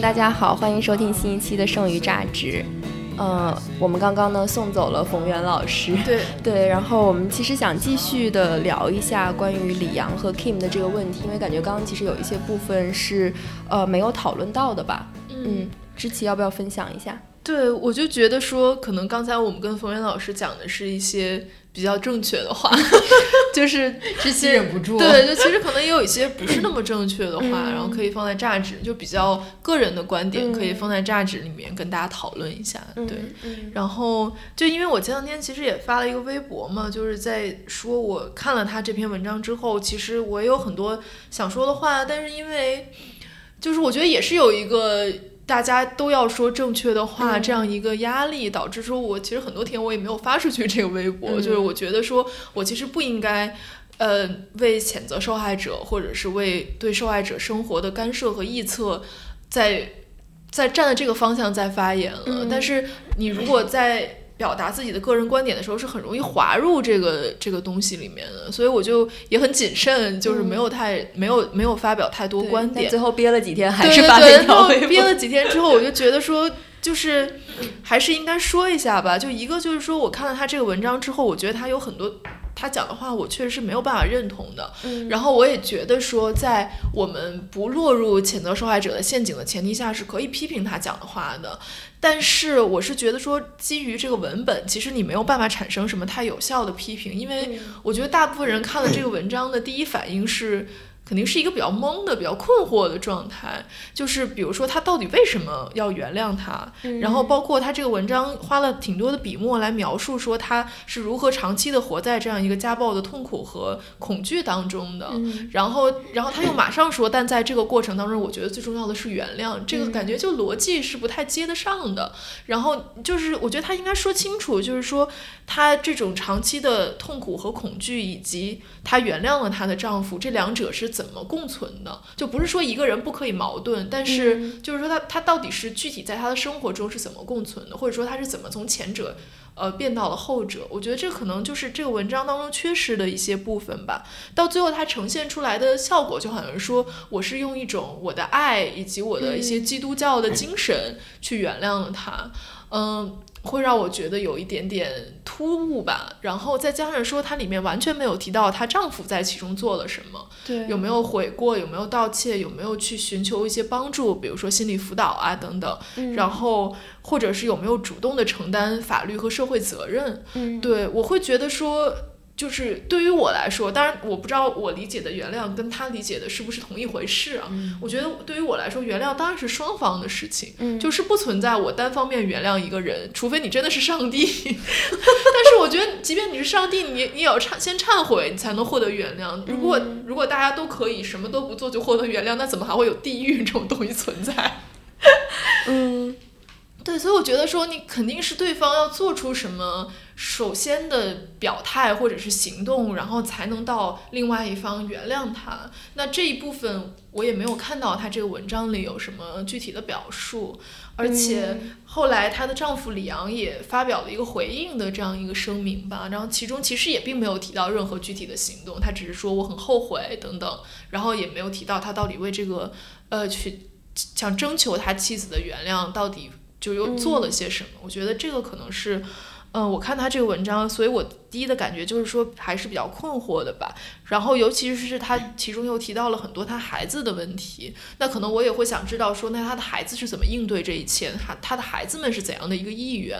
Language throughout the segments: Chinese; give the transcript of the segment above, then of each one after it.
大家好，欢迎收听新一期的《剩余榨汁》。呃，我们刚刚呢送走了冯源老师，对 对，然后我们其实想继续的聊一下关于李阳和 Kim 的这个问题，因为感觉刚刚其实有一些部分是呃没有讨论到的吧。嗯，知琪要不要分享一下？对，我就觉得说，可能刚才我们跟冯源老师讲的是一些比较正确的话，就是这些忍不住。对，就其实可能也有一些不是那么正确的话，然后可以放在榨汁，就比较个人的观点，可以放在榨汁里面跟大家讨论一下。对，然后就因为我前两天其实也发了一个微博嘛，就是在说我看了他这篇文章之后，其实我也有很多想说的话，但是因为就是我觉得也是有一个。大家都要说正确的话，这样一个压力导致说，我其实很多天我也没有发出去这个微博，就是我觉得说我其实不应该，呃，为谴责受害者或者是为对受害者生活的干涉和臆测，在在站在这个方向在发言了。但是你如果在。表达自己的个人观点的时候是很容易滑入这个这个东西里面的，所以我就也很谨慎，就是没有太没有没有发表太多观点。最后憋了几天还是发了一条微博。憋了几天之后，我就觉得说，就是还是应该说一下吧。就一个就是说，我看了他这个文章之后，我觉得他有很多。他讲的话，我确实是没有办法认同的。嗯，然后我也觉得说，在我们不落入谴责受害者的陷阱的前提下，是可以批评他讲的话的。但是，我是觉得说，基于这个文本，其实你没有办法产生什么太有效的批评，因为我觉得大部分人看了这个文章的第一反应是。肯定是一个比较懵的、比较困惑的状态，就是比如说他到底为什么要原谅他，然后包括他这个文章花了挺多的笔墨来描述说他是如何长期的活在这样一个家暴的痛苦和恐惧当中的，然后，然后他又马上说，但在这个过程当中，我觉得最重要的是原谅，这个感觉就逻辑是不太接得上的。然后就是我觉得他应该说清楚，就是说他这种长期的痛苦和恐惧，以及他原谅了她的丈夫，这两者是。怎么共存的？就不是说一个人不可以矛盾，但是就是说他他到底是具体在他的生活中是怎么共存的，或者说他是怎么从前者呃变到了后者？我觉得这可能就是这个文章当中缺失的一些部分吧。到最后它呈现出来的效果，就好像说我是用一种我的爱以及我的一些基督教的精神去原谅了他，嗯。会让我觉得有一点点突兀吧，然后再加上说它里面完全没有提到她丈夫在其中做了什么，对，有没有悔过，有没有道歉，有没有去寻求一些帮助，比如说心理辅导啊等等，然后或者是有没有主动的承担法律和社会责任，对我会觉得说。就是对于我来说，当然我不知道我理解的原谅跟他理解的是不是同一回事啊？我觉得对于我来说，原谅当然是双方的事情，就是不存在我单方面原谅一个人，除非你真的是上帝。但是我觉得，即便你是上帝，你你也要忏先忏悔，你才能获得原谅。如果如果大家都可以什么都不做就获得原谅，那怎么还会有地狱这种东西存在？嗯。对，所以我觉得说你肯定是对方要做出什么首先的表态或者是行动，然后才能到另外一方原谅他。那这一部分我也没有看到他这个文章里有什么具体的表述，而且后来她的丈夫李阳也发表了一个回应的这样一个声明吧，然后其中其实也并没有提到任何具体的行动，他只是说我很后悔等等，然后也没有提到他到底为这个呃去想征求他妻子的原谅到底。就又做了些什么？我觉得这个可能是，嗯，我看他这个文章，所以我第一的感觉就是说还是比较困惑的吧。然后尤其是他其中又提到了很多他孩子的问题，那可能我也会想知道说，那他的孩子是怎么应对这一切？他他的孩子们是怎样的一个意愿？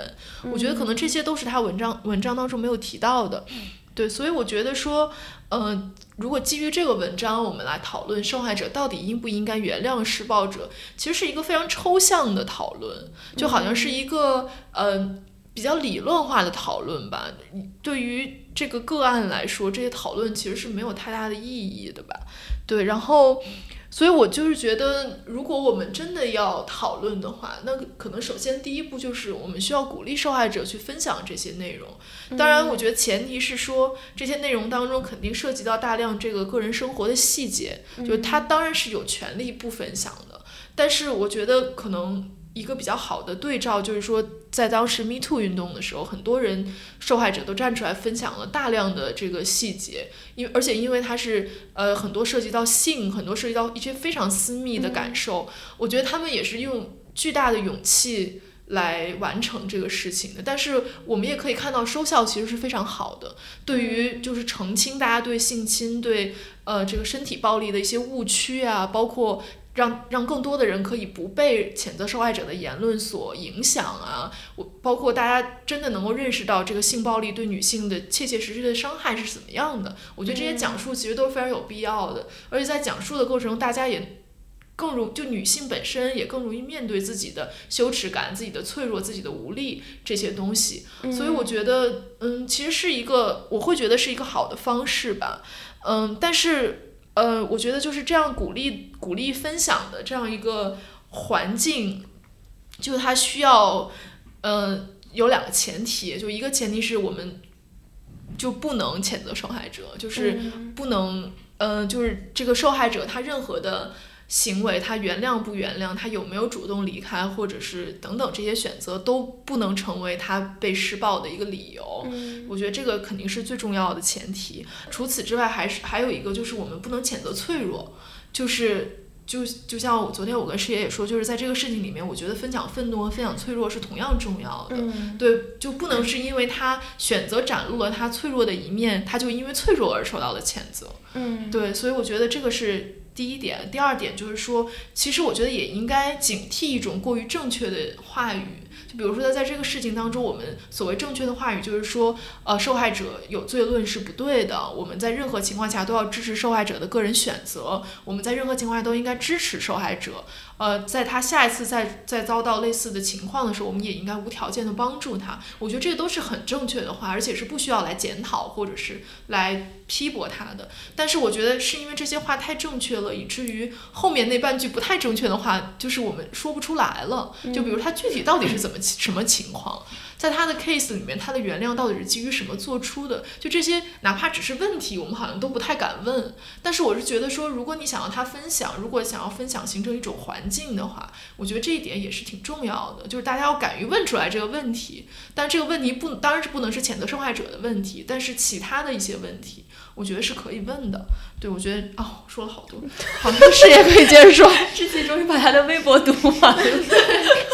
我觉得可能这些都是他文章文章当中没有提到的。对，所以我觉得说，嗯，如果基于这个文章，我们来讨论受害者到底应不应该原谅施暴者，其实是一个非常抽象的讨论，就好像是一个呃比较理论化的讨论吧。对于这个个案来说，这些讨论其实是没有太大的意义的吧。对，然后。所以，我就是觉得，如果我们真的要讨论的话，那可能首先第一步就是我们需要鼓励受害者去分享这些内容。当然，我觉得前提是说这些内容当中肯定涉及到大量这个个人生活的细节，就是他当然是有权利不分享的。但是，我觉得可能一个比较好的对照，就是说，在当时 Me Too 运动的时候，很多人受害者都站出来分享了大量的这个细节，因为而且因为它是呃很多涉及到性，很多涉及到一些非常私密的感受，我觉得他们也是用巨大的勇气来完成这个事情的。但是我们也可以看到收效其实是非常好的，对于就是澄清大家对性侵、对呃这个身体暴力的一些误区啊，包括。让让更多的人可以不被谴责受害者的言论所影响啊！我包括大家真的能够认识到这个性暴力对女性的切切实实的伤害是怎么样的。我觉得这些讲述其实都是非常有必要的，而且在讲述的过程中，大家也更容就女性本身也更容易面对自己的羞耻感、自己的脆弱、自己的无力这些东西。所以我觉得，嗯，其实是一个我会觉得是一个好的方式吧。嗯，但是。呃，我觉得就是这样鼓励鼓励分享的这样一个环境，就它需要，呃，有两个前提，就一个前提是我们就不能谴责受害者，就是不能，呃，就是这个受害者他任何的。行为，他原谅不原谅，他有没有主动离开，或者是等等这些选择都不能成为他被施暴的一个理由。我觉得这个肯定是最重要的前提。除此之外，还是还有一个就是我们不能谴责脆弱，就是就就像我昨天我跟师爷也说，就是在这个事情里面，我觉得分享愤怒和分享脆弱是同样重要的。对，就不能是因为他选择展露了他脆弱的一面，他就因为脆弱而受到了谴责。嗯，对，所以我觉得这个是。第一点，第二点就是说，其实我觉得也应该警惕一种过于正确的话语。比如说，在这个事情当中，我们所谓正确的话语就是说，呃，受害者有罪论是不对的。我们在任何情况下都要支持受害者的个人选择。我们在任何情况下都应该支持受害者。呃，在他下一次再再遭到类似的情况的时候，我们也应该无条件的帮助他。我觉得这个都是很正确的话，而且是不需要来检讨或者是来批驳他的。但是我觉得是因为这些话太正确了，以至于后面那半句不太正确的话，就是我们说不出来了。就比如他具体到底是怎么什么情况？在他的 case 里面，他的原谅到底是基于什么做出的？就这些，哪怕只是问题，我们好像都不太敢问。但是我是觉得说，如果你想要他分享，如果想要分享形成一种环境的话，我觉得这一点也是挺重要的，就是大家要敢于问出来这个问题。但这个问题不，当然是不能是谴责受害者的问题，但是其他的一些问题。我觉得是可以问的，对我觉得哦，说了好多，好多事业可以接着说。志奇终于把他的微博读完了，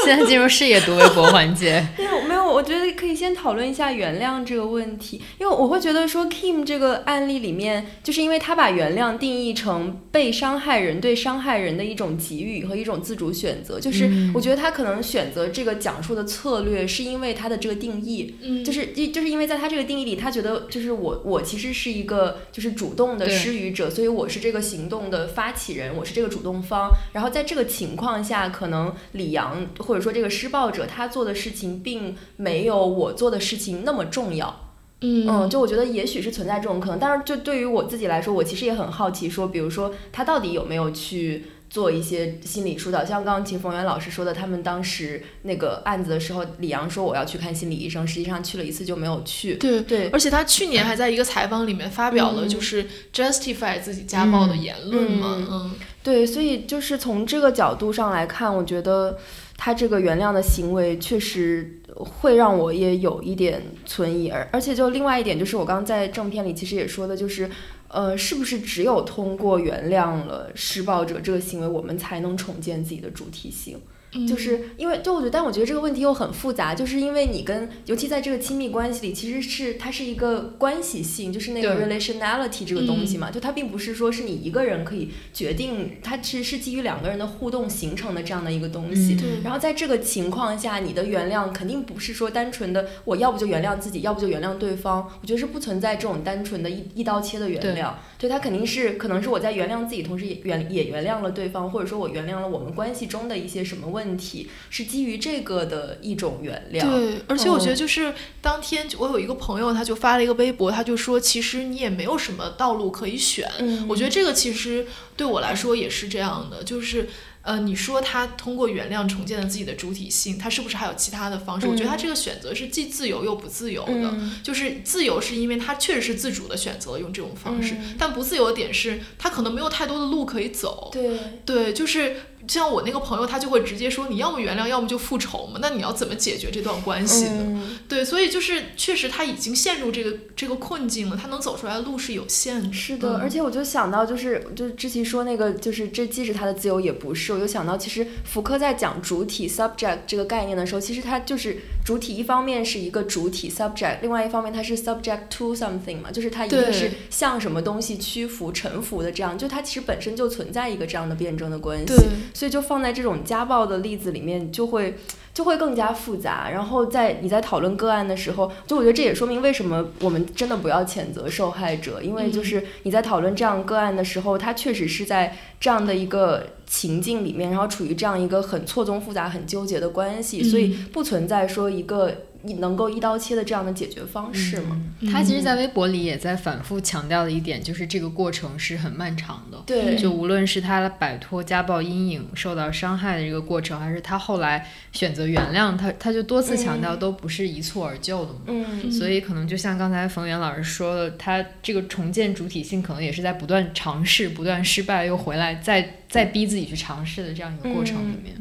现在进入事业读微博环节。没有没有，我觉得可以先讨论一下原谅这个问题，因为我会觉得说 Kim 这个案例里面，就是因为他把原谅定义成被伤害人对伤害人的一种给予和一种自主选择，就是我觉得他可能选择这个讲述的策略，是因为他的这个定义，嗯，就是就是因为在他这个定义里，他觉得就是我我其实是一个。就是主动的施予者，所以我是这个行动的发起人，我是这个主动方。然后在这个情况下，可能李阳或者说这个施暴者他做的事情，并没有我做的事情那么重要。嗯，就我觉得也许是存在这种可能，但是就对于我自己来说，我其实也很好奇，说比如说他到底有没有去。做一些心理疏导，像刚刚秦凤元老师说的，他们当时那个案子的时候，李阳说我要去看心理医生，实际上去了一次就没有去。对对，而且他去年还在一个采访里面发表了就是 justify 自己家暴的言论嘛。嗯，对，所以就是从这个角度上来看，我觉得他这个原谅的行为确实会让我也有一点存疑，而而且就另外一点就是我刚刚在正片里其实也说的，就是。呃，是不是只有通过原谅了施暴者这个行为，我们才能重建自己的主体性？就是因为，就我觉得，但我觉得这个问题又很复杂，就是因为你跟，尤其在这个亲密关系里，其实是它是一个关系性，就是那个 relationality 这个东西嘛，就它并不是说是你一个人可以决定，它其实是基于两个人的互动形成的这样的一个东西。然后在这个情况下，你的原谅肯定不是说单纯的我要不就原谅自己，要不就原谅对方。我觉得是不存在这种单纯的一一刀切的原谅。对，它肯定是可能是我在原谅自己同时也原也原谅了对方，或者说我原谅了我们关系中的一些什么问。问题是基于这个的一种原谅。对，而且我觉得就是当天我有一个朋友，他就发了一个微博，他就说其实你也没有什么道路可以选。嗯，我觉得这个其实对我来说也是这样的，就是。呃，你说他通过原谅重建了自己的主体性，他是不是还有其他的方式？我觉得他这个选择是既自由又不自由的。就是自由是因为他确实是自主的选择了用这种方式，但不自由的点是他可能没有太多的路可以走。对对，就是像我那个朋友，他就会直接说，你要么原谅，要么就复仇嘛。那你要怎么解决这段关系呢？对，所以就是确实他已经陷入这个这个困境了，他能走出来的路是有限的。是的，而且我就想到，就是就是之前说那个，就是这既是他的自由，也不是。我就想到，其实福柯在讲主体 subject 这个概念的时候，其实他就是主体，一方面是一个主体 subject，另外一方面它是 subject to something 嘛，就是它一定是向什么东西屈服、臣服的这样，就它其实本身就存在一个这样的辩证的关系。所以就放在这种家暴的例子里面，就会就会更加复杂。然后在你在讨论个案的时候，就我觉得这也说明为什么我们真的不要谴责受害者，因为就是你在讨论这样个案的时候，他确实是在这样的一个情境里面，然后处于这样一个很错综复杂、很纠结的关系，所以不存在说一个。你能够一刀切的这样的解决方式吗？他其实，在微博里也在反复强调的一点，就是这个过程是很漫长的。对，就无论是他摆脱家暴阴影、受到伤害的这个过程，还是他后来选择原谅他，他就多次强调都不是一蹴而就的嘛。嗯，所以可能就像刚才冯源老师说的，他这个重建主体性，可能也是在不断尝试、不断失败又回来，再再逼自己去尝试的这样一个过程里面。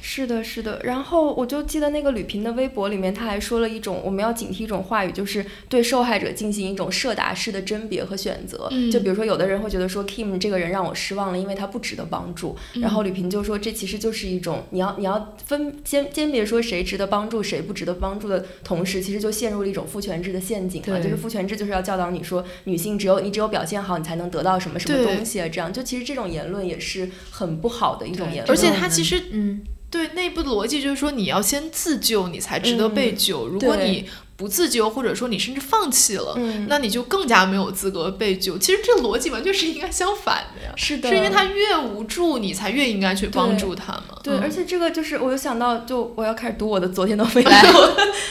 是的，是的。然后我就记得那个吕平的微博里面，他还说了一种我们要警惕一种话语，就是对受害者进行一种设答式的甄别和选择。就比如说，有的人会觉得说 Kim 这个人让我失望了，因为他不值得帮助。然后吕平就说，这其实就是一种你要你要分鉴鉴别说谁值得帮助，谁不值得帮助的同时，其实就陷入了一种父权制的陷阱了。就是父权制就是要教导你说，女性只有你只有表现好，你才能得到什么什么东西啊？这样就其实这种言论也是很不好的一种言论。而且他其实嗯。对内部的逻辑就是说，你要先自救，你才值得被救。如果你不自救，或者说你甚至放弃了，那你就更加没有资格被救。其实这逻辑完全是应该相反的呀。是的，是因为他越无助，你才越应该去帮助他嘛。对，而且这个就是，我又想到，就我要开始读我的昨天的 未来。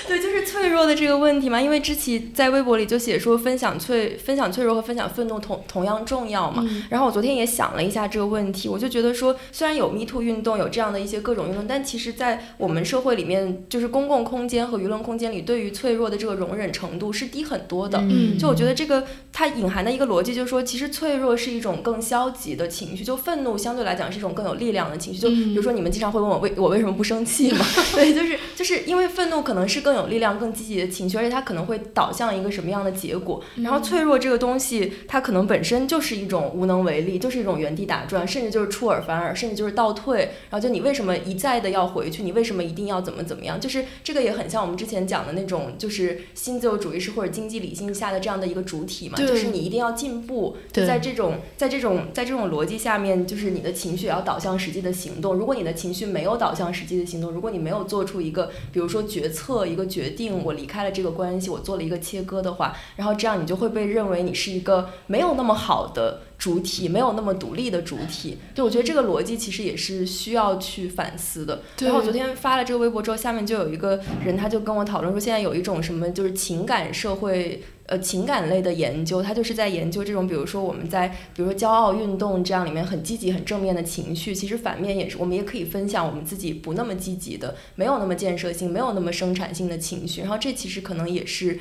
对，就是脆弱的这个问题嘛。因为之前在微博里就写说，分享脆分享脆弱和分享愤怒同同样重要嘛。然后我昨天也想了一下这个问题，我就觉得说，虽然有 Me Too 运动，有这样的一些各种运动，但其实，在我们社会里面，就是公共空间和舆论空间里，对于脆弱的这个容忍。程度是低很多的，就我觉得这个它隐含的一个逻辑就是说，其实脆弱是一种更消极的情绪，就愤怒相对来讲是一种更有力量的情绪。就比如说你们经常会问我为我为什么不生气嘛？对，就是就是因为愤怒可能是更有力量、更积极的情绪，而且它可能会导向一个什么样的结果。然后脆弱这个东西，它可能本身就是一种无能为力，就是一种原地打转，甚至就是出尔反尔，甚至就是倒退。然后就你为什么一再的要回去？你为什么一定要怎么怎么样？就是这个也很像我们之前讲的那种，就是新。自由主义是或者经济理性下的这样的一个主体嘛，就是你一定要进步。在这种在这种在这种逻辑下面，就是你的情绪也要导向实际的行动。如果你的情绪没有导向实际的行动，如果你没有做出一个比如说决策一个决定，我离开了这个关系，我做了一个切割的话，然后这样你就会被认为你是一个没有那么好的。主体没有那么独立的主体，对我觉得这个逻辑其实也是需要去反思的。然后我昨天发了这个微博之后，下面就有一个人他就跟我讨论说，现在有一种什么就是情感社会呃情感类的研究，他就是在研究这种比如说我们在比如说骄傲运动这样里面很积极很正面的情绪，其实反面也是我们也可以分享我们自己不那么积极的、没有那么建设性、没有那么生产性的情绪。然后这其实可能也是。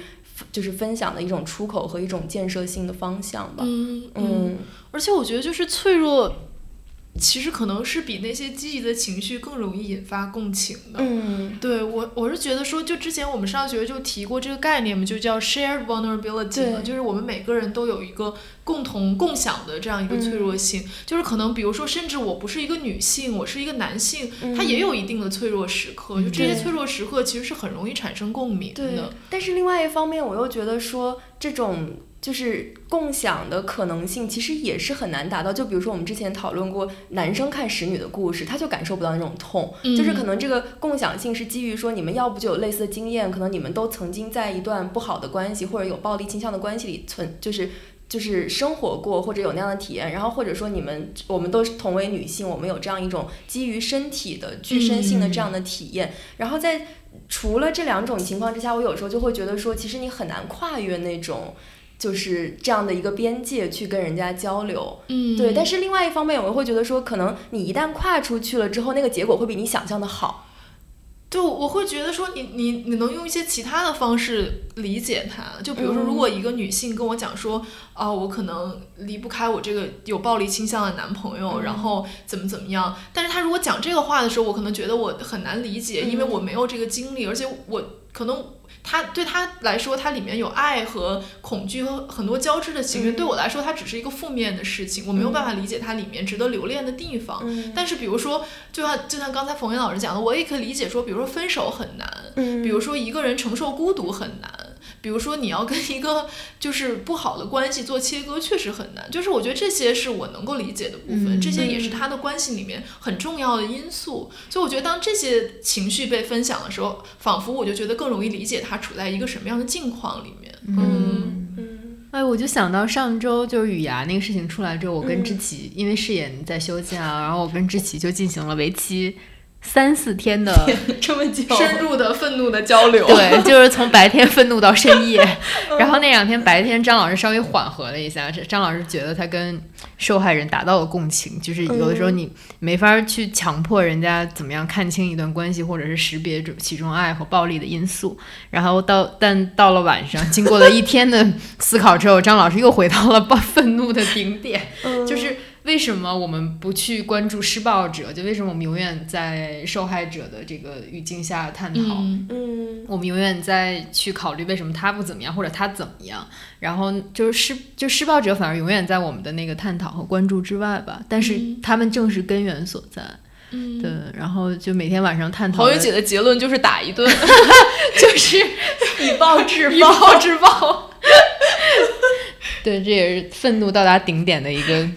就是分享的一种出口和一种建设性的方向吧。嗯嗯，而且我觉得就是脆弱。其实可能是比那些积极的情绪更容易引发共情的。嗯，对我我是觉得说，就之前我们上学就提过这个概念嘛，就叫 shared vulnerability 嘛，就是我们每个人都有一个共同共享的这样一个脆弱性。就是可能比如说，甚至我不是一个女性，我是一个男性，他也有一定的脆弱时刻。就这些脆弱时刻其实是很容易产生共鸣的。但是另外一方面，我又觉得说这种。就是共享的可能性，其实也是很难达到。就比如说我们之前讨论过，男生看使女的故事，他就感受不到那种痛。就是可能这个共享性是基于说，你们要不就有类似的经验，可能你们都曾经在一段不好的关系或者有暴力倾向的关系里存，就是就是生活过或者有那样的体验。然后或者说你们我们都是同为女性，我们有这样一种基于身体的具身性的这样的体验。然后在除了这两种情况之下，我有时候就会觉得说，其实你很难跨越那种。就是这样的一个边界去跟人家交流，嗯，对。但是另外一方面，我会觉得说，可能你一旦跨出去了之后，那个结果会比你想象的好。就我会觉得说你你你能用一些其他的方式理解他，就比如说，如果一个女性跟我讲说，啊，我可能离不开我这个有暴力倾向的男朋友，然后怎么怎么样，但是她如果讲这个话的时候，我可能觉得我很难理解，因为我没有这个经历，而且我可能。他对他来说，它里面有爱和恐惧和很多交织的情绪。对我来说，它只是一个负面的事情，我没有办法理解它里面值得留恋的地方。但是，比如说，就像就像刚才冯云老师讲的，我也可以理解说，比如说分手很难，比如说一个人承受孤独很难。比如说，你要跟一个 就是不好的关系做切割，确实很难。就是我觉得这些是我能够理解的部分，这些也是他的关系里面很重要的因素。所以我觉得，当这些情绪被分享的时候，仿佛我就觉得更容易理解他处在一个什么样的境况里面。嗯嗯。哎，我就想到上周就是雨芽那个事情出来之后，我跟知琪因为饰演在休假，然后我跟知琪就进行了为期。三四天的这么久，深入的愤怒的交流，对，就是从白天愤怒到深夜，然后那两天白天张老师稍微缓和了一下，张老师觉得他跟受害人达到了共情，就是有的时候你没法去强迫人家怎么样看清一段关系，或者是识别其中爱和暴力的因素，然后到但到了晚上，经过了一天的思考之后，张老师又回到了暴愤怒的顶点，就是。为什么我们不去关注施暴者？就为什么我们永远在受害者的这个语境下探讨？嗯，我们永远在去考虑为什么他不怎么样，或者他怎么样？然后就是施就施暴者反而永远在我们的那个探讨和关注之外吧。但是他们正是根源所在。嗯，对。然后就每天晚上探讨。郝宇姐的结论就是打一顿，就是以暴制暴以暴制暴。对，这也是愤怒到达顶点的一个。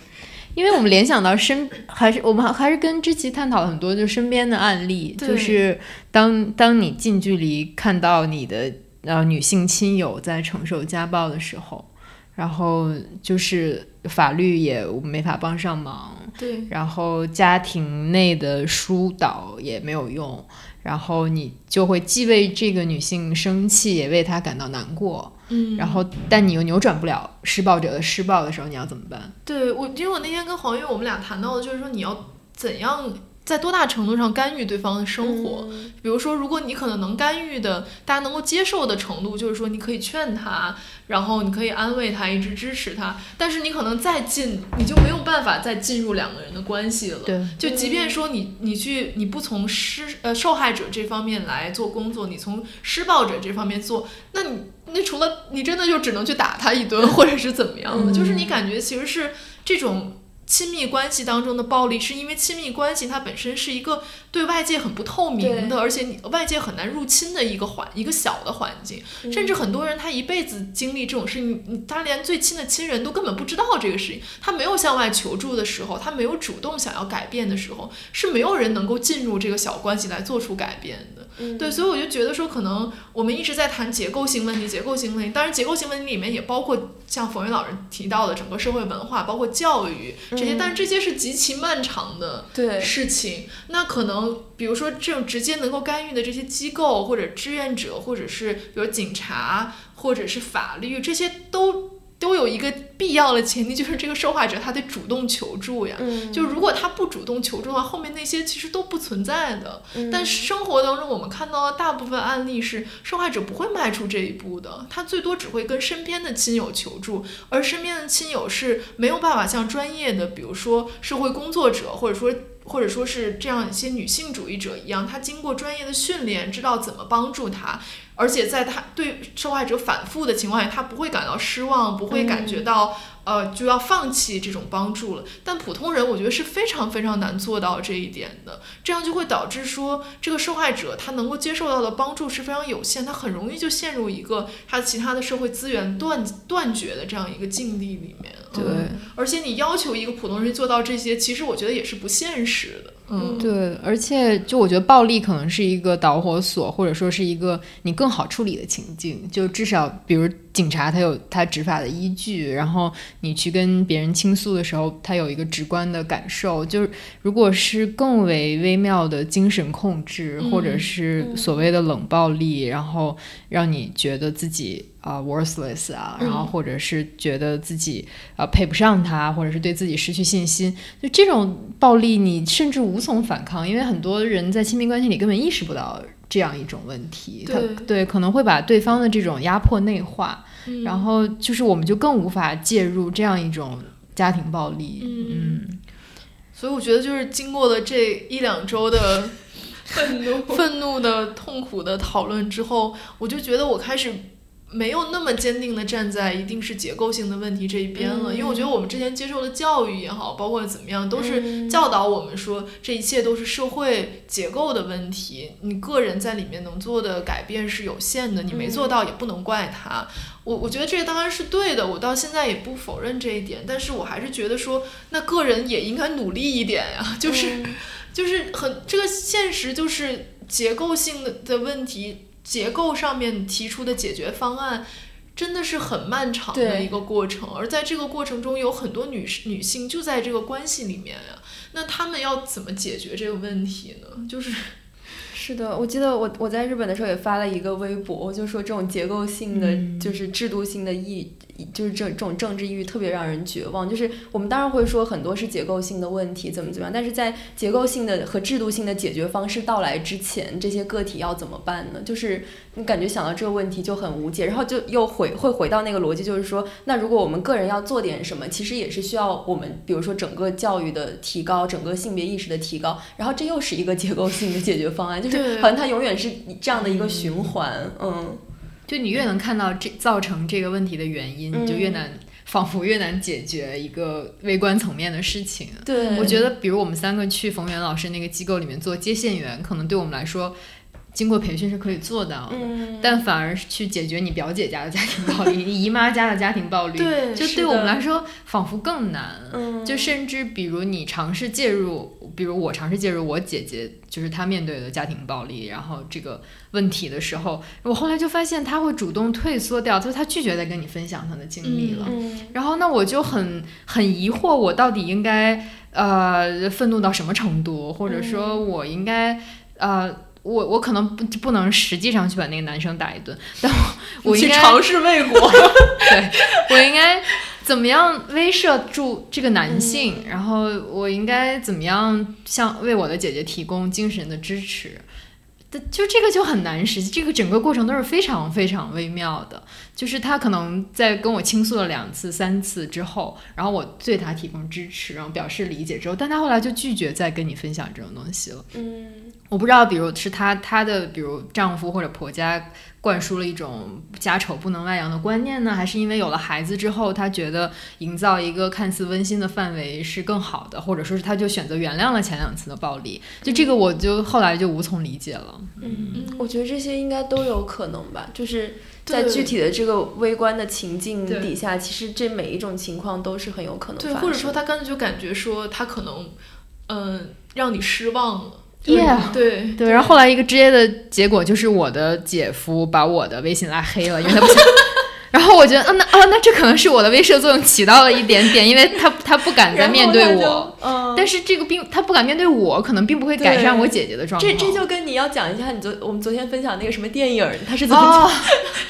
因为我们联想到身，还是我们还是跟知琪探讨了很多，就身边的案例，就是当当你近距离看到你的呃女性亲友在承受家暴的时候，然后就是法律也没法帮上忙，对，然后家庭内的疏导也没有用，然后你就会既为这个女性生气，也为她感到难过。嗯，然后，但你又扭转不了施暴者的施暴的时候，你要怎么办？对我，因为我那天跟黄玉我们俩谈到的，就是说你要怎样。在多大程度上干预对方的生活？比如说，如果你可能能干预的，大家能够接受的程度，就是说你可以劝他，然后你可以安慰他，一直支持他。但是你可能再进，你就没有办法再进入两个人的关系了。对，就即便说你你去你不从施呃受害者这方面来做工作，你从施暴者这方面做，那你那除了你真的就只能去打他一顿，或者是怎么样的？就是你感觉其实是这种。亲密关系当中的暴力，是因为亲密关系它本身是一个对外界很不透明的，而且你外界很难入侵的一个环一个小的环境。甚至很多人他一辈子经历这种事情，他连最亲的亲人都根本不知道这个事情。他没有向外求助的时候，他没有主动想要改变的时候，是没有人能够进入这个小关系来做出改变的。对，所以我就觉得说，可能我们一直在谈结构性问题，结构性问题。当然，结构性问题里面也包括像冯云老师提到的整个社会文化，包括教育。这些，但是这些是极其漫长的事情。那可能，比如说这种直接能够干预的这些机构，或者志愿者，或者是比如警察，或者是法律，这些都。都有一个必要的前提，就是这个受害者他得主动求助呀。就如果他不主动求助的话，后面那些其实都不存在的。但生活当中我们看到的大部分案例是，受害者不会迈出这一步的，他最多只会跟身边的亲友求助，而身边的亲友是没有办法像专业的，比如说社会工作者，或者说或者说是这样一些女性主义者一样，她经过专业的训练，知道怎么帮助他。而且在他对受害者反复的情况下，他不会感到失望，不会感觉到呃就要放弃这种帮助了。但普通人我觉得是非常非常难做到这一点的，这样就会导致说这个受害者他能够接受到的帮助是非常有限，他很容易就陷入一个他其他的社会资源断断绝的这样一个境地里面。对，而且你要求一个普通人做到这些，其实我觉得也是不现实的。嗯，对，而且就我觉得暴力可能是一个导火索，或者说是一个你更好处理的情境。就至少，比如警察他有他执法的依据，然后你去跟别人倾诉的时候，他有一个直观的感受。就是如果是更为微妙的精神控制，或者是所谓的冷暴力，然后让你觉得自己。啊，worthless 啊，然后或者是觉得自己啊配不上他，或者是对自己失去信心，就这种暴力，你甚至无从反抗，因为很多人在亲密关系里根本意识不到这样一种问题，他对。对可能会把对方的这种压迫内化，嗯。然后就是我们就更无法介入这样一种家庭暴力。嗯，所以我觉得就是经过了这一两周的 愤怒愤怒的、痛苦的讨论之后，我就觉得我开始没有那么坚定的站在一定是结构性的问题这一边了，嗯因为我觉得我们之前接受的教育也好，包括怎么样，都是嗯教导我们说这一切都是社会结构的问题，你个人在里面能做的改变是有限的，你没做到也不能怪他。我我觉得这个当然是对的，我到现在也不否认这一点，但是我还是觉得说，那个人也应该努力一点呀，就是。嗯就是很这个现实就是结构性的的问题，结构上面提出的解决方案。真的是很漫长的一个过程，而在这个过程中，有很多女士女性就在这个关系里面呀。那她们要怎么解决这个问题呢？就是 是的，我记得我我在日本的时候也发了一个微博，我就说这种结构性的、嗯就是制度性的抑，就是这这种政治抑郁特别让人绝望。就是我们当然会说很多是结构性的问题怎么怎么样，但是在结构性的和制度性的解决方式到来之前，这些个体要怎么办呢？就是你感觉想到这个问题就很无解，然后就又回会回到那个逻辑，就是说，那如果我们个人要做点什么，其实也是需要我们，比如说整个教育的提高，整个性别意识的提高，然后这又是一个结构性的解决方案，就是好像它永远是这样的一个循环，嗯就你越能看到这造成这个问题的原因，嗯你就越难，仿佛越难解决一个微观层面的事情。对，我觉得，比如我们三个去冯源老师那个机构里面做接线员，可能对我们来说，经过培训是可以做到的。嗯，但反而是去解决你表姐家的家庭暴力、你姨妈家的家庭暴力，对就对我们来说仿佛更难。嗯，就甚至比如你尝试介入，比如我尝试介入我姐姐，就是她面对的家庭暴力，然后这个问题的时候，我后来就发现她会主动退缩掉，就是她拒绝再跟你分享她的经历了。嗯然后那我就很很疑惑，我到底应该呃愤怒到什么程度，或者说嗯我应该呃。我我可能不不能实际上去把那个男生打一顿，但我我应该去尝试未果。对，我应该怎么样威慑住这个男性？然后我应该怎么样向为我的姐姐提供精神的支持？的就这个就很难实际，这个整个过程都是非常非常微妙的。就是他可能在跟我倾诉了两次、三次之后，然后我对他提供支持，然后表示理解之后，但他后来就拒绝再跟你分享这种东西了。嗯我不知道，比如是她她的，比如丈夫或者婆家灌输了一种家丑不能外扬的观念呢，还是因为有了孩子之后，她觉得营造一个看似温馨的范围是更好的，或者说是她就选择原谅了前两次的暴力，就这个我就后来就无从理解了。嗯，我觉得这些应该都有可能吧，就是在具体的这个微观的情境底下，其实这每一种情况都是很有可能对，发或者说生他干脆就感觉说他可能，嗯、让你失望了。Yeah 对对，然后后来一个直接的结果就是我的姐夫把我的微信拉黑了，因为他不想。然后我觉得，嗯，那哦，那这可能是我的威慑作用起到了一点点，因为他他不敢再面对我，，嗯，但是这个并他不敢面对我，可能并不会改善我姐姐的状况。这这就跟你要讲一下你昨我们昨天分享那个什么电影儿，它是怎么哦，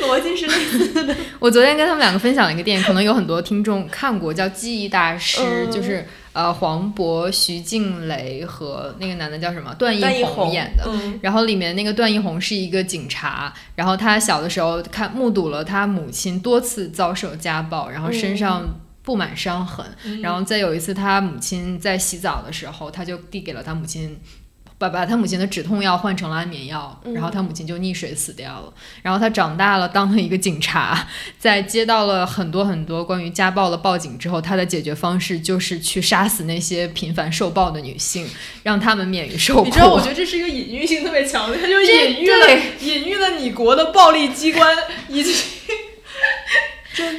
逻辑是类似的。我昨天跟他们两个分享了一个电影，可能有很多听众看过，叫《记忆大师》，嗯就是呃黄渤、徐静蕾和那个男的叫什么段奕宏演的。嗯然后里面那个段奕宏是一个警察，然后他小的时候看目睹了他母亲多次遭受家暴，然后身上布满伤痕。嗯然后再有一次，他母亲在洗澡的时候，他就递给了他母亲。把把他母亲的止痛药换成了安眠药，嗯然后他母亲就溺水死掉了。然后他长大了，当了一个警察，在接到了很多很多关于家暴的报警之后，他的解决方式就是去杀死那些频繁受暴的女性，让他们免于受苦。你知道，我觉得这是一个隐喻性特别强的，他就隐喻了隐喻了你国的暴力机关以及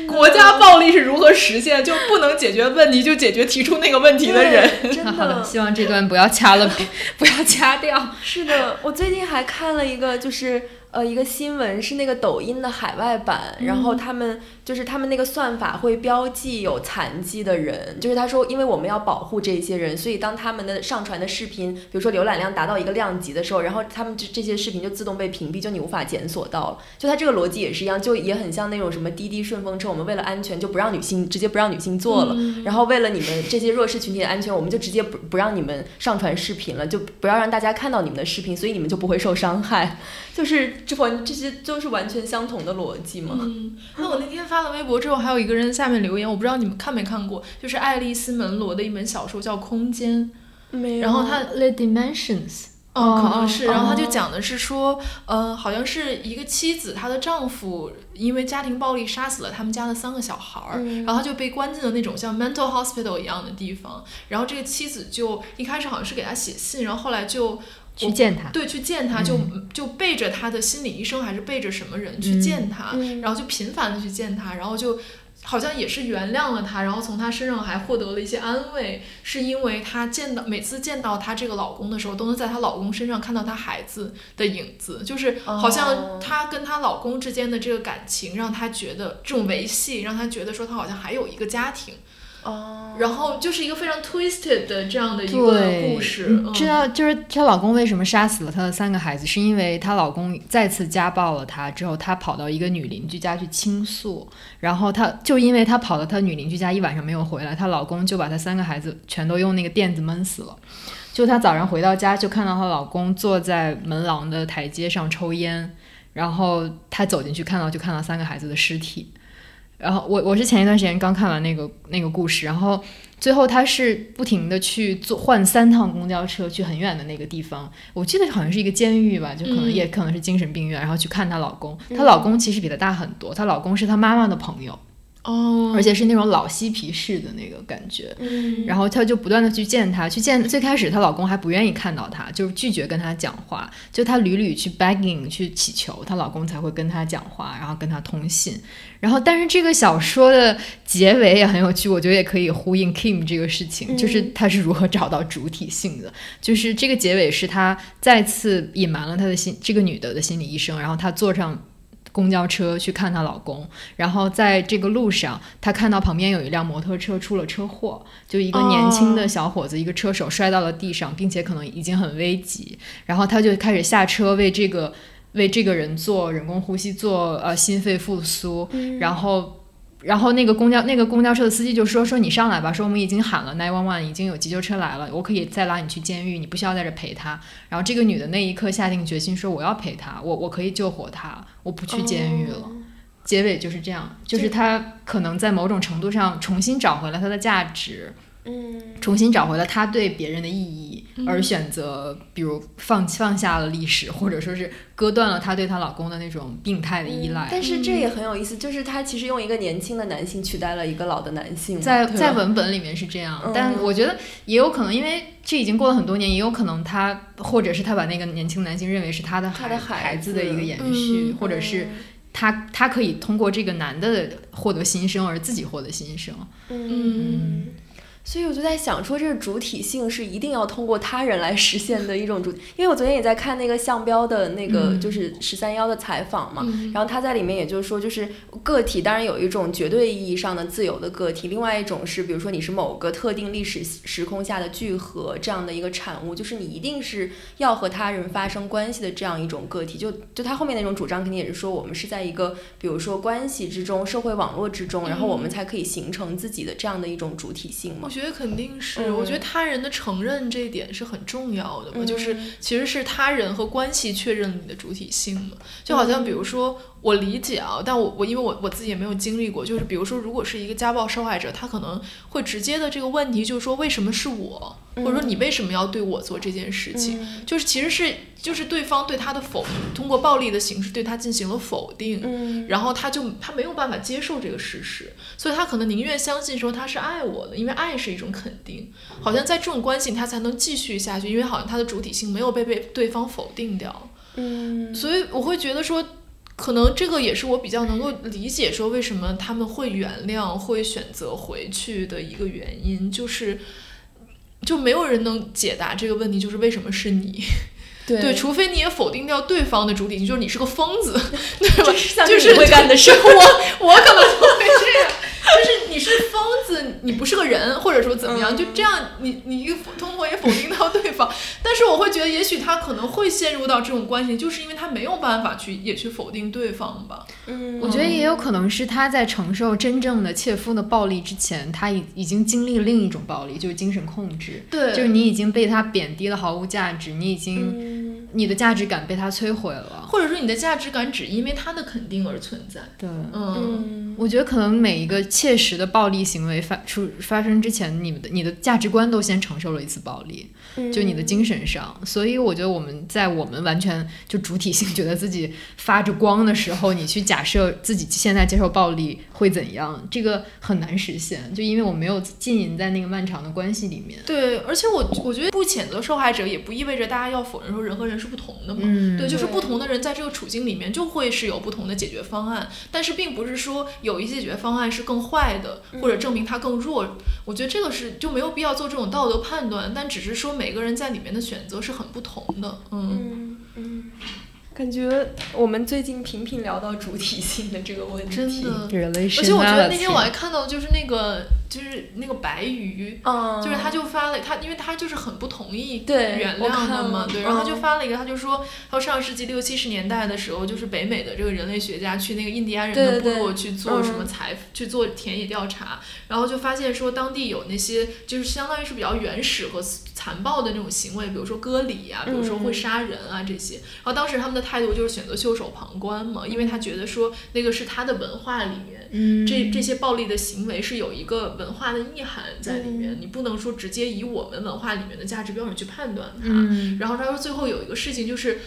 国家暴力是如何实现，就不能解决问题就解决提出那个问题的人。对 真好的，希望这段不要掐了，不要掐掉。是的，我最近还看了一个，就是呃一个新闻，是那个抖音的海外版，然后他们就是他们那个算法会标记有残疾的人，就是他说，因为我们要保护这些人，所以当他们的上传的视频，比如说浏览量达到一个量级的时候，然后他们这这些视频就自动被屏蔽，就你无法检索到了。就他这个逻辑也是一样，就也很像那种什么滴滴顺风车，我们为了安全就不让女性直接不让女性坐了，然后为了你们这些弱势群体的安全，我们就直接不不让你们上传视频了，就不要让大家看到你们的视频，所以你们就不会受伤害。就是这完这些都是完全相同的逻辑嘛。嗯，那我那天发了微博之后，还有一个人下面留言，我不知道你们看没看过，就是爱丽丝门罗的一本小说叫《空间》，没有。然后它 The Dimensions，哦，可能是。然后他就讲的是说，呃，好像是一个妻子，她的丈夫因为家庭暴力杀死了他们家的三个小孩儿，然后他就被关进了那种像 mental hospital 一样的地方。然后这个妻子就一开始好像是给他写信，然后后来就。去见他，对，去见他，就就背着他的心理医生，还是背着什么人去见他，然后就频繁的去见他，然后就好像也是原谅了他，然后从他身上还获得了一些安慰，是因为她见到每次见到她这个老公的时候，都能在她老公身上看到她孩子的影子，就是好像她跟她老公之间的这个感情，让她觉得这种维系，让她觉得说她好像还有一个家庭。哦，然后就是一个非常 twisted 的这样的一个故事。知道就是她老公为什么杀死了她的三个孩子，是因为她老公再次家暴了她之后，她跑到一个女邻居家去倾诉，然后她就因为她跑到她女邻居家一晚上没有回来，她老公就把她三个孩子全都用那个垫子闷死了。就她早上回到家，就看到她老公坐在门廊的台阶上抽烟，然后她走进去看到就看到三个孩子的尸体。然后我我是前一段时间刚看完那个那个故事，然后最后她是不停的去坐换三趟公交车去很远的那个地方，我记得好像是一个监狱吧，就可能也可能是精神病院，然后去看她老公，她老公其实比她大很多，她老公是她妈妈的朋友。哦，而且是那种老嬉皮士的那个感觉，嗯，然后她就不断的去见他，去见最开始她老公还不愿意看到她，就是拒绝跟她讲话，就她屡屡去 begging 去祈求她老公才会跟她讲话，然后跟她通信，然后但是这个小说的结尾也很有趣，我觉得也可以呼应 Kim 这个事情，就是她是如何找到主体性的，就是这个结尾是她再次隐瞒了她的心，这个女的的心理医生，然后她坐上。公交车去看她老公，然后在这个路上，她看到旁边有一辆摩托车出了车祸，就一个年轻的小伙子，一个车手摔到了地上，并且可能已经很危急，然后她就开始下车为这个为这个人做人工呼吸，做呃心肺复苏，然后。然后那个公交那个公交车的司机就说：“说你上来吧，说我们已经喊了 nine one one，已经有急救车来了，我可以再拉你去监狱，你不需要在这陪他。”然后这个女的那一刻下定决心说：“我要陪他，我我可以救活他，我不去监狱了。”结尾就是这样，就是他可能在某种程度上重新找回了他的价值。嗯，重新找回了他对别人的意义，而选择比如放放下了历史，或者说是割断了她对她老公的那种病态的依赖。但是这也很有意思，就是她其实用一个年轻的男性取代了一个老的男性，在在文本里面是这样。但我觉得也有可能，因为这已经过了很多年，也有可能她或者是她把那个年轻男性认为是她的孩孩子的一个延续，或者是她她可以通过这个男的获得新生而自己获得新生。嗯。所以我就在想，说这个主体性是一定要通过他人来实现的一种主，因为我昨天也在看那个项标的那个就是十三幺的采访嘛，然后他在里面也就是说，就是个体当然有一种绝对意义上的自由的个体，另外一种是比如说你是某个特定历史时空下的聚合这样的一个产物，就是你一定是要和他人发生关系的这样一种个体，就就他后面那种主张肯定也是说我们是在一个比如说关系之中、社会网络之中，然后我们才可以形成自己的这样的一种主体性嘛。我觉得肯定是，我觉得他人的承认这一点是很重要的嘛，就是其实是他人和关系确认了你的主体性嘛，就好像比如说。我理解啊，但我我因为我我自己也没有经历过，就是比如说，如果是一个家暴受害者，他可能会直接的这个问题就是说，为什么是我，或者说你为什么要对我做这件事情？就是其实是就是对方对他的否，通过暴力的形式对他进行了否定，然后他就他没有办法接受这个事实，所以他可能宁愿相信说他是爱我的，因为爱是一种肯定，好像在这种关系他才能继续下去，因为好像他的主体性没有被被对方否定掉，嗯，所以我会觉得说。可能这个也是我比较能够理解，说为什么他们会原谅、会选择回去的一个原因，就是就没有人能解答这个问题，就是为什么是你。对，除非你也否定掉对方的主体性，就是你是个疯子，对吧？就是你会干的事，我我可能不会这样。就是你是疯子，你不是个人，或者说怎么样，就这样，你你通过也否定到对方，但是我会觉得，也许他可能会陷入到这种关系，就是因为他没有办法去也去否定对方吧。嗯，我觉得也有可能是他在承受真正的切肤的暴力之前，他已已经经历了另一种暴力，就是精神控制。对，就是你已经被他贬低了，毫无价值，你已经你的价值感被他摧毁了，或者说你的价值感只因为他的肯定而存在。对，嗯，我觉得可能每一个。切实的暴力行为发出发生之前，你们的你的价值观都先承受了一次暴力，就你的精神上。所以我觉得我们在我们完全就主体性 觉得自己发着光的时候，你去假设自己现在接受暴力会怎样，这个很难实现。就因为我没有浸淫在那个漫长的关系里面。对，而且我我觉得不谴责受害者，也不意味着大家要否认说人和人是不同的嘛。对，就是不同的人在这个处境里面就会是有不同的解决方案，但是并不是说有一些解决方案是更。坏的，或者证明他更弱，我觉得这个是就没有必要做这种道德判断，但只是说每个人在里面的选择是很不同的。嗯嗯，感觉我们最近频频聊到主体性的这个问题，真的，而且我觉得那天我还看到就是那个。就是那个白鱼，就是他就发了他，因为他就是很不同意原谅的嘛，对，然后他就发了一个，他就说，他说上世纪六七十年代的时候，就是北美的这个人类学家去那个印第安人的部落去做什么采去做田野调查，然后就发现说当地有那些就是相当于是比较原始和残暴的那种行为，比如说割礼啊，比如说会杀人啊这些，然后当时他们的态度就是选择袖手旁观嘛，因为他觉得说那个是他的文化里面，这这些暴力的行为是有一个。文化的意涵在里面，你不能说直接以我们文化里面的价值标准去判断它。然后他说最后有一个事情就是，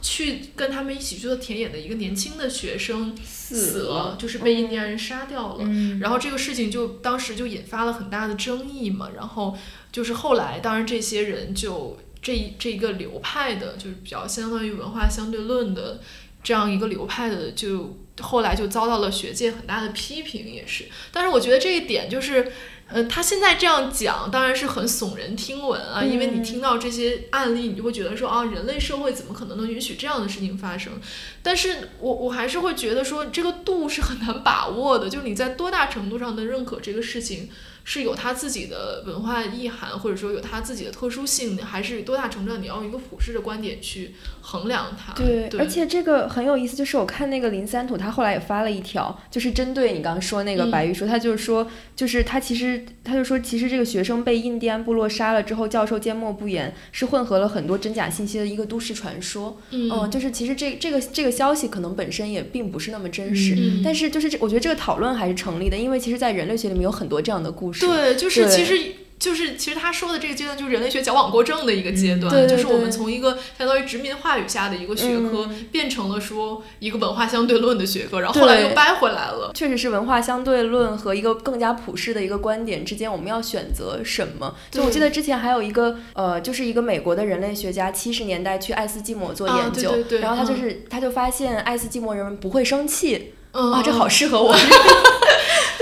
去跟他们一起去做田野的一个年轻的学生死了，就是被印第安人杀掉了。然后这个事情就当时就引发了很大的争议嘛。然后就是后来，当然这些人就这这一个流派的，就是比较相当于文化相对论的这样一个流派的就。后来就遭到了学界很大的批评，也是。但是我觉得这一点就是，呃，他现在这样讲当然是很耸人听闻啊，因为你听到这些案例，你就会觉得说啊，人类社会怎么可能能允许这样的事情发生？但是我我还是会觉得说，这个度是很难把握的，就是你在多大程度上能认可这个事情。是有他自己的文化意涵，或者说有他自己的特殊性，还是多大程度上你要用一个普世的观点去衡量它？对，而且这个很有意思，就是我看那个林三土，他后来也发了一条，就是针对你刚刚说那个白玉说，他就是说，就是他其实他就说，其实这个学生被印第安部落杀了之后，教授缄默不言，是混合了很多真假信息的一个都市传说。嗯，就是其实这这个这个消息可能本身也并不是那么真实，但是就是这，我觉得这个讨论还是成立的，因为其实，在人类学里面有很多这样的故事。对，就是其实就是其实他说的这个阶段，就是人类学矫枉过正的一个阶段，就是我们从一个相当于殖民话语下的一个学科，变成了说一个文化相对论的学科，然后后来又掰回来了。确实是文化相对论和一个更加普世的一个观点之间，我们要选择什么？就我记得之前还有一个呃，就是一个美国的人类学家，七十年代去爱斯基摩做研究，然后他就是他就发现爱斯基摩人们不会生气，啊，这好适合我。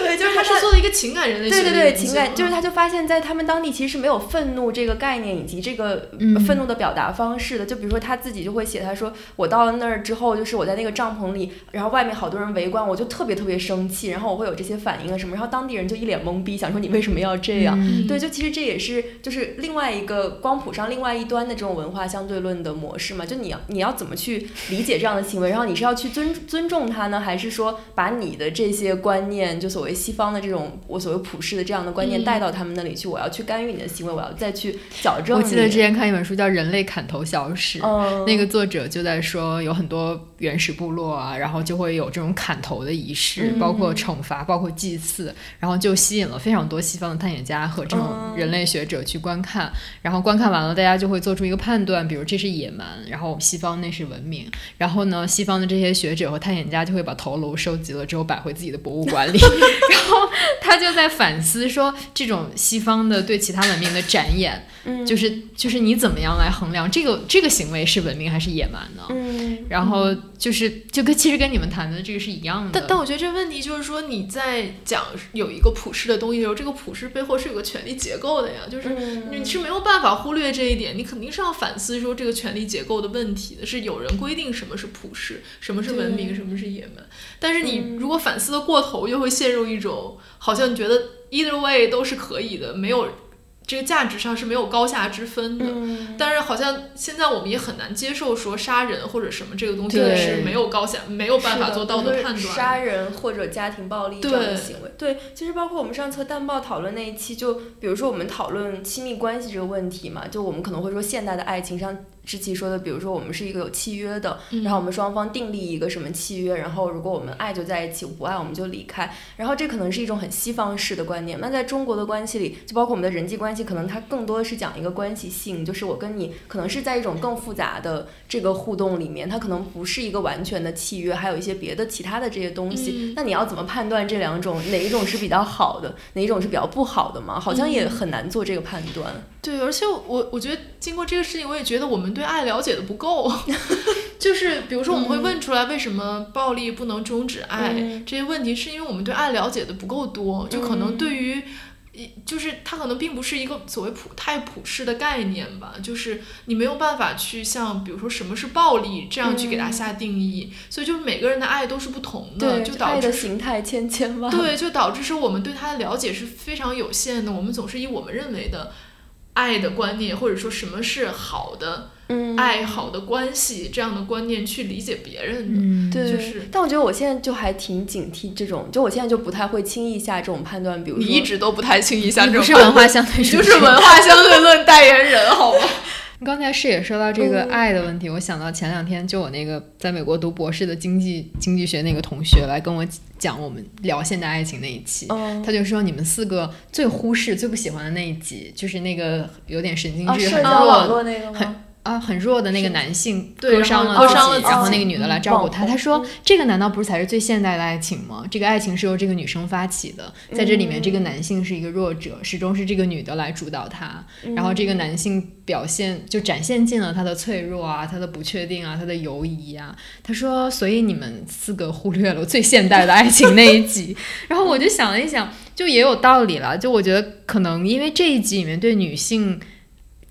对，就是他是做了一个情感人类学。对对对，情感就是他就发现，在他们当地其实是没有愤怒这个概念以及这个愤怒的表达方式的。就比如说他自己就会写，他说我到了那儿之后，就是我在那个帐篷里，然后外面好多人围观，我就特别特别生气，然后我会有这些反应啊什么，然后当地人就一脸懵逼，想说你为什么要这样？对，就其实这也是就是另外一个光谱上另外一端的这种文化相对论的模式嘛。就你要你要怎么去理解这样的行为？然后你是要去尊尊重他呢，还是说把你的这些观念就所谓西方的这种我所谓普世的这样的观念带到他们那里去，我要去干预你的行为，我要再去矫正。我记得之前看一本书叫《人类砍头小史》，那个作者就在说有很多原始部落啊，然后就会有这种砍头的仪式，包括惩罚，包括祭祀，然后就吸引了非常多西方的探险家和这种人类学者去观看。然后观看完了，大家就会做出一个判断，比如这是野蛮，然后西方那是文明。然后呢，西方的这些学者和探险家就会把头颅收集了之后摆回自己的博物馆里，然后。他就在反思说，这种西方的对其他文明的展演，就是就是你怎么样来衡量这个这个行为是文明还是野蛮呢？嗯，然后就是就跟其实跟你们谈的这个是一样的。但但我觉得这个问题就是说你在讲有一个普世的东西的时候，这个普世背后是有个权力结构的呀，就是你是没有办法忽略这一点，你肯定是要反思说这个权力结构的问题的。是有人规定什么是普世，什么是文明，什么是野蛮。但是你如果反思的过头，又会陷入一种好像你觉得 either way 都是可以的，没有。这个价值上是没有高下之分的，但是好像现在我们也很难接受说杀人或者什么这个东西是没有高下，没有办法做到的判断。杀人或者家庭暴力这样的行为，对，其实包括我们上次淡报讨论那一期，就比如说我们讨论亲密关系这个问题嘛，就我们可能会说现代的爱情上。之奇说的，比如说我们是一个有契约的，然后我们双方订立一个什么契约，然后如果我们爱就在一起，不爱我们就离开，然后这可能是一种很西方式的观念。那在中国的关系里，就包括我们的人际关系，可能它更多的是讲一个关系性，就是我跟你可能是在一种更复杂的这个互动里面，它可能不是一个完全的契约，还有一些别的其他的这些东西。那你要怎么判断这两种哪一种是比较好的，哪一种是比较不好的嘛？好像也很难做这个判断。对，而且我我觉得经过这个事情，我也觉得我们对爱了解的不够。就是比如说，我们会问出来为什么暴力不能终止爱这些问题，是因为我们对爱了解的不够多。就可能对于，就是它可能并不是一个所谓普太普世的概念吧。就是你没有办法去像比如说什么是暴力这样去给它下定义。所以就是每个人的爱都是不同的，就导致形态千千万。对，就导致是我们对它的了解是非常有限的。我们总是以我们认为的。爱的观念，或者说什么是好的爱好的关系这样的观念去理解别人的，就是。但我觉得我现在就还挺警惕这种，就我现在就不太会轻易下这种判断。比如你一直都不太轻易下这种，是文化相对，就是文化相对论代言人，好吧？刚才是也说到这个爱的问题，我想到前两天就我那个在美国读博士的经济经济学那个同学来跟我讲我们聊现代爱情那一期，他就说你们四个最忽视、最不喜欢的那一集，就是那个有点神经质、很弱、很。啊，很弱的那个男性割伤了自己，然后那个女的来照顾他。他说：“这个难道不是才是最现代的爱情吗？这个爱情是由这个女生发起的，在这里面，这个男性是一个弱者，始终是这个女的来主导他。然后这个男性表现就展现尽了他的脆弱啊，他的不确定啊，他的犹疑啊。”他说：“所以你们四个忽略了最现代的爱情那一集。”然后我就想了一想，就也有道理了。就我觉得可能因为这一集里面对女性。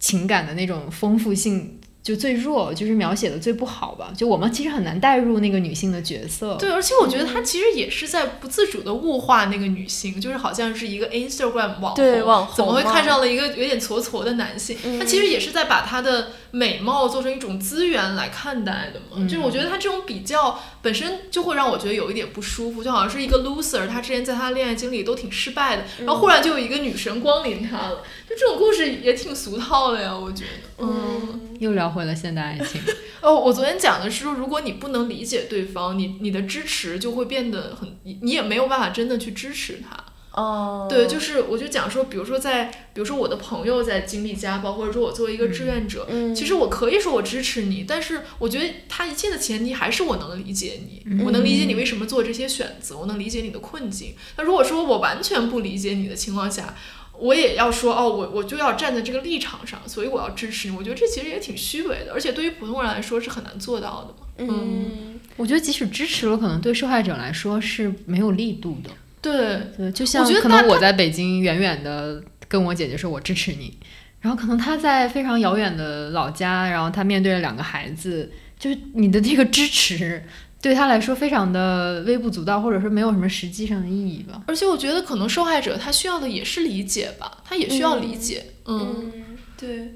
情感的那种丰富性就最弱，就是描写的最不好吧。就我们其实很难带入那个女性的角色。对，而且我觉得他其实也是在不自主的物化那个女性，就是好像是一个 Instagram 网红，怎么会看上了一个有点矬矬的男性？他其实也是在把他的美貌做成一种资源来看待的嘛。就是我觉得他这种比较本身就会让我觉得有一点不舒服，就好像是一个 loser，他之前在他的恋爱经历都挺失败的，然后忽然就有一个女神光临他了。就这种故事也挺俗套的呀，我觉得。嗯，又聊回了现代爱情。哦，我昨天讲的是说，如果你不能理解对方，你你的支持就会变得很，你也没有办法真的去支持他。哦。对，就是我就讲说，比如说在，比如说我的朋友在经历家暴，或者说我作为一个志愿者，其实我可以说我支持你，但是我觉得他一切的前提还是我能理解你，我能理解你为什么做这些选择，我能理解你的困境。那如果说我完全不理解你的情况下，我也要说哦，我我就要站在这个立场上，所以我要支持你。我觉得这其实也挺虚伪的，而且对于普通人来说是很难做到的嘛。嗯，我觉得即使支持了，可能对受害者来说是没有力度的。对对，就像可能我在北京远远的跟我姐姐说我支持你，然后可能她在非常遥远的老家，然后她面对了两个孩子，就是你的这个支持。对他来说非常的微不足道，或者说没有什么实际上的意义吧。而且我觉得可能受害者他需要的也是理解吧，他也需要理解。嗯，对，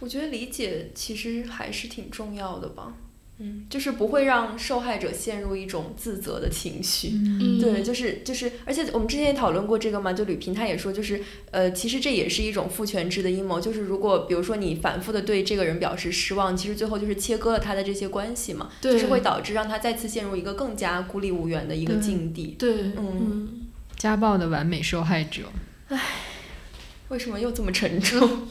我觉得理解其实还是挺重要的吧。嗯，就是不会让受害者陷入一种自责的情绪。嗯，对，就是就是，而且我们之前也讨论过这个嘛，就吕平他也说，就是呃，其实这也是一种父权制的阴谋。就是如果比如说你反复的对这个人表示失望，其实最后就是切割了他的这些关系嘛，就是会导致让他再次陷入一个更加孤立无援的一个境地。对，嗯，家暴的完美受害者。唉，为什么又这么沉重？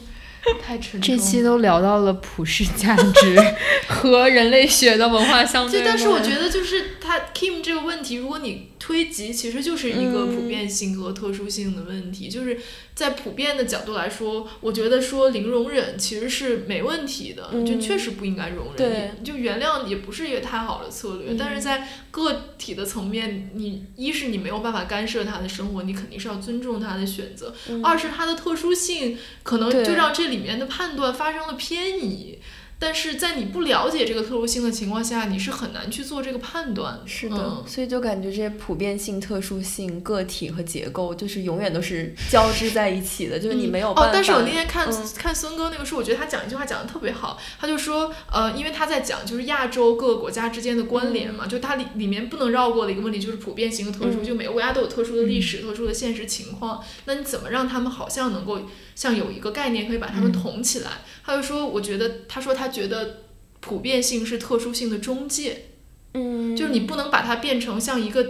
太沉重。这期都聊到了普世价值 和人类学的文化相对。对，但是我觉得就是他 Kim 这个问题，如果你。推及，其实就是一个普遍性和特殊性的问题。就是在普遍的角度来说，我觉得说零容忍其实是没问题的，就确实不应该容忍。就原谅也不是一个太好的策略。但是在个体的层面，你一是你没有办法干涉他的生活，你肯定是要尊重他的选择；二是他的特殊性可能就让这里面的判断发生了偏移。但是在你不了解这个特殊性的情况下，你是很难去做这个判断。是的，所以就感觉这些普遍性、特殊性、个体和结构，就是永远都是交织在一起的，就是你没有办法。哦，但是我那天看看孙哥那个书，我觉得他讲一句话讲的特别好，他就说，呃，因为他在讲就是亚洲各个国家之间的关联嘛，就它里里面不能绕过的一个问题就是普遍性和特殊，就每个国家都有特殊的历史、特殊的现实情况，那你怎么让他们好像能够？像有一个概念可以把它们统起来，他就说，我觉得，他说他觉得普遍性是特殊性的中介，嗯，就是你不能把它变成像一个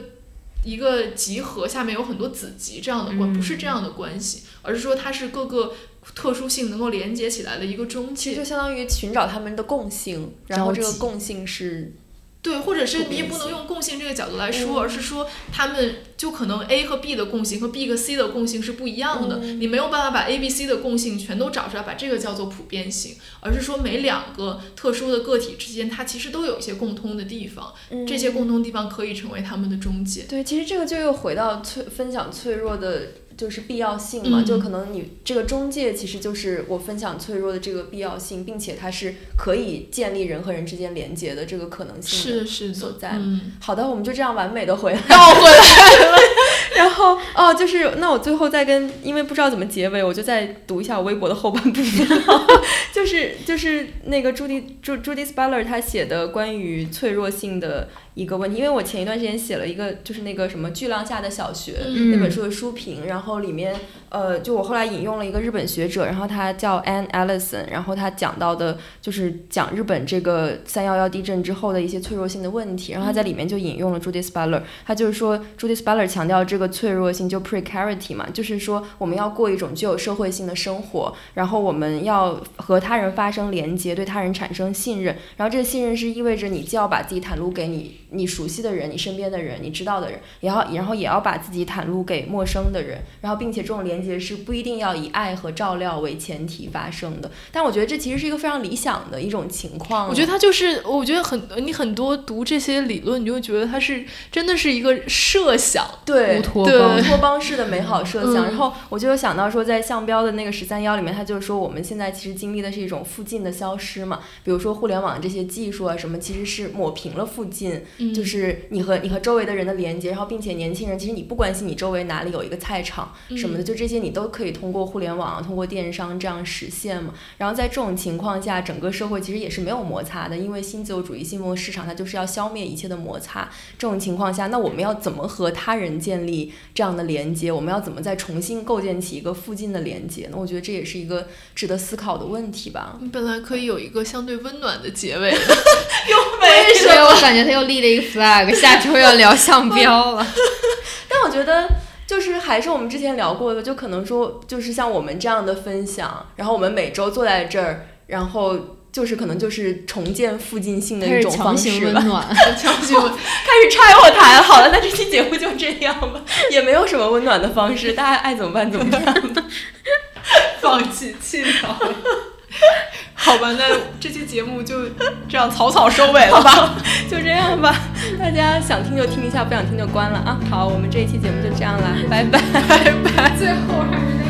一个集合下面有很多子集这样的关，不是这样的关系，而是说它是各个特殊性能够连接起来的一个中介，其实就相当于寻找他们的共性，然后这个共性是。对，或者是你也不能用共性这个角度来说，而是说他们就可能 A 和 B 的共性和 B 和 C 的共性是不一样的。你没有办法把 A、B、C 的共性全都找出来，把这个叫做普遍性，而是说每两个特殊的个体之间，它其实都有一些共通的地方，这些共通地方可以成为他们的中介。对，其实这个就又回到脆分享脆弱的。就是必要性嘛，就可能你这个中介其实就是我分享脆弱的这个必要性，并且它是可以建立人和人之间连接的这个可能性是是所在。好的，我们就这样完美的回来绕回来了。然后哦，就是那我最后再跟，因为不知道怎么结尾，我就再读一下我微博的后半部分，就是就是那个朱迪朱朱迪斯巴勒他写的关于脆弱性的。一个问题，因为我前一段时间写了一个，就是那个什么巨浪下的小学那本书的书评，然后里面，呃，就我后来引用了一个日本学者，然后他叫 Anne Allison，然后他讲到的就是讲日本这个三幺幺地震之后的一些脆弱性的问题，然后他在里面就引用了 Judith Butler，他就是说 Judith Butler 强调这个脆弱性就 precarity 嘛，就是说我们要过一种具有社会性的生活，然后我们要和他人发生连接，对他人产生信任，然后这个信任是意味着你既要把自己袒露给你。你熟悉的人，你身边的人，你知道的人，也要，然后也要把自己袒露给陌生的人，然后并且这种连接是不一定要以爱和照料为前提发生的。但我觉得这其实是一个非常理想的一种情况。我觉得它就是，我觉得很，你很多读这些理论，你就会觉得它是真的是一个设想，对，乌托邦，乌托邦式的美好设想。然后我就有想到说，在项标的那个十三幺里面，他就是说我们现在其实经历的是一种附近的消失嘛，比如说互联网这些技术啊什么，其实是抹平了附近。就是你和你和周围的人的连接，然后并且年轻人其实你不关心你周围哪里有一个菜场什么的，就这些你都可以通过互联网、通过电商这样实现嘛。然后在这种情况下，整个社会其实也是没有摩擦的，因为新自由主义、新兴市场它就是要消灭一切的摩擦。这种情况下，那我们要怎么和他人建立这样的连接？我们要怎么再重新构建起一个附近的连接？那我觉得这也是一个值得思考的问题吧。你本来可以有一个相对温暖的结尾，又没什么？我感觉他又立了一个 flag。下周要聊项标了，但我觉得就是还是我们之前聊过的，就可能说就是像我们这样的分享，然后我们每周坐在这儿，然后就是可能就是重建附近性的一种方式吧。温暖，强行开始拆我台好了，那这期节目就这样吧，也没有什么温暖的方式，大家爱怎么办怎么办吧，放弃气了。好吧，那这期节目就这样草草收尾了吧？就这样吧，大家想听就听一下，不想听就关了啊！好，我们这一期节目就这样啦，拜拜拜拜。最后还是那。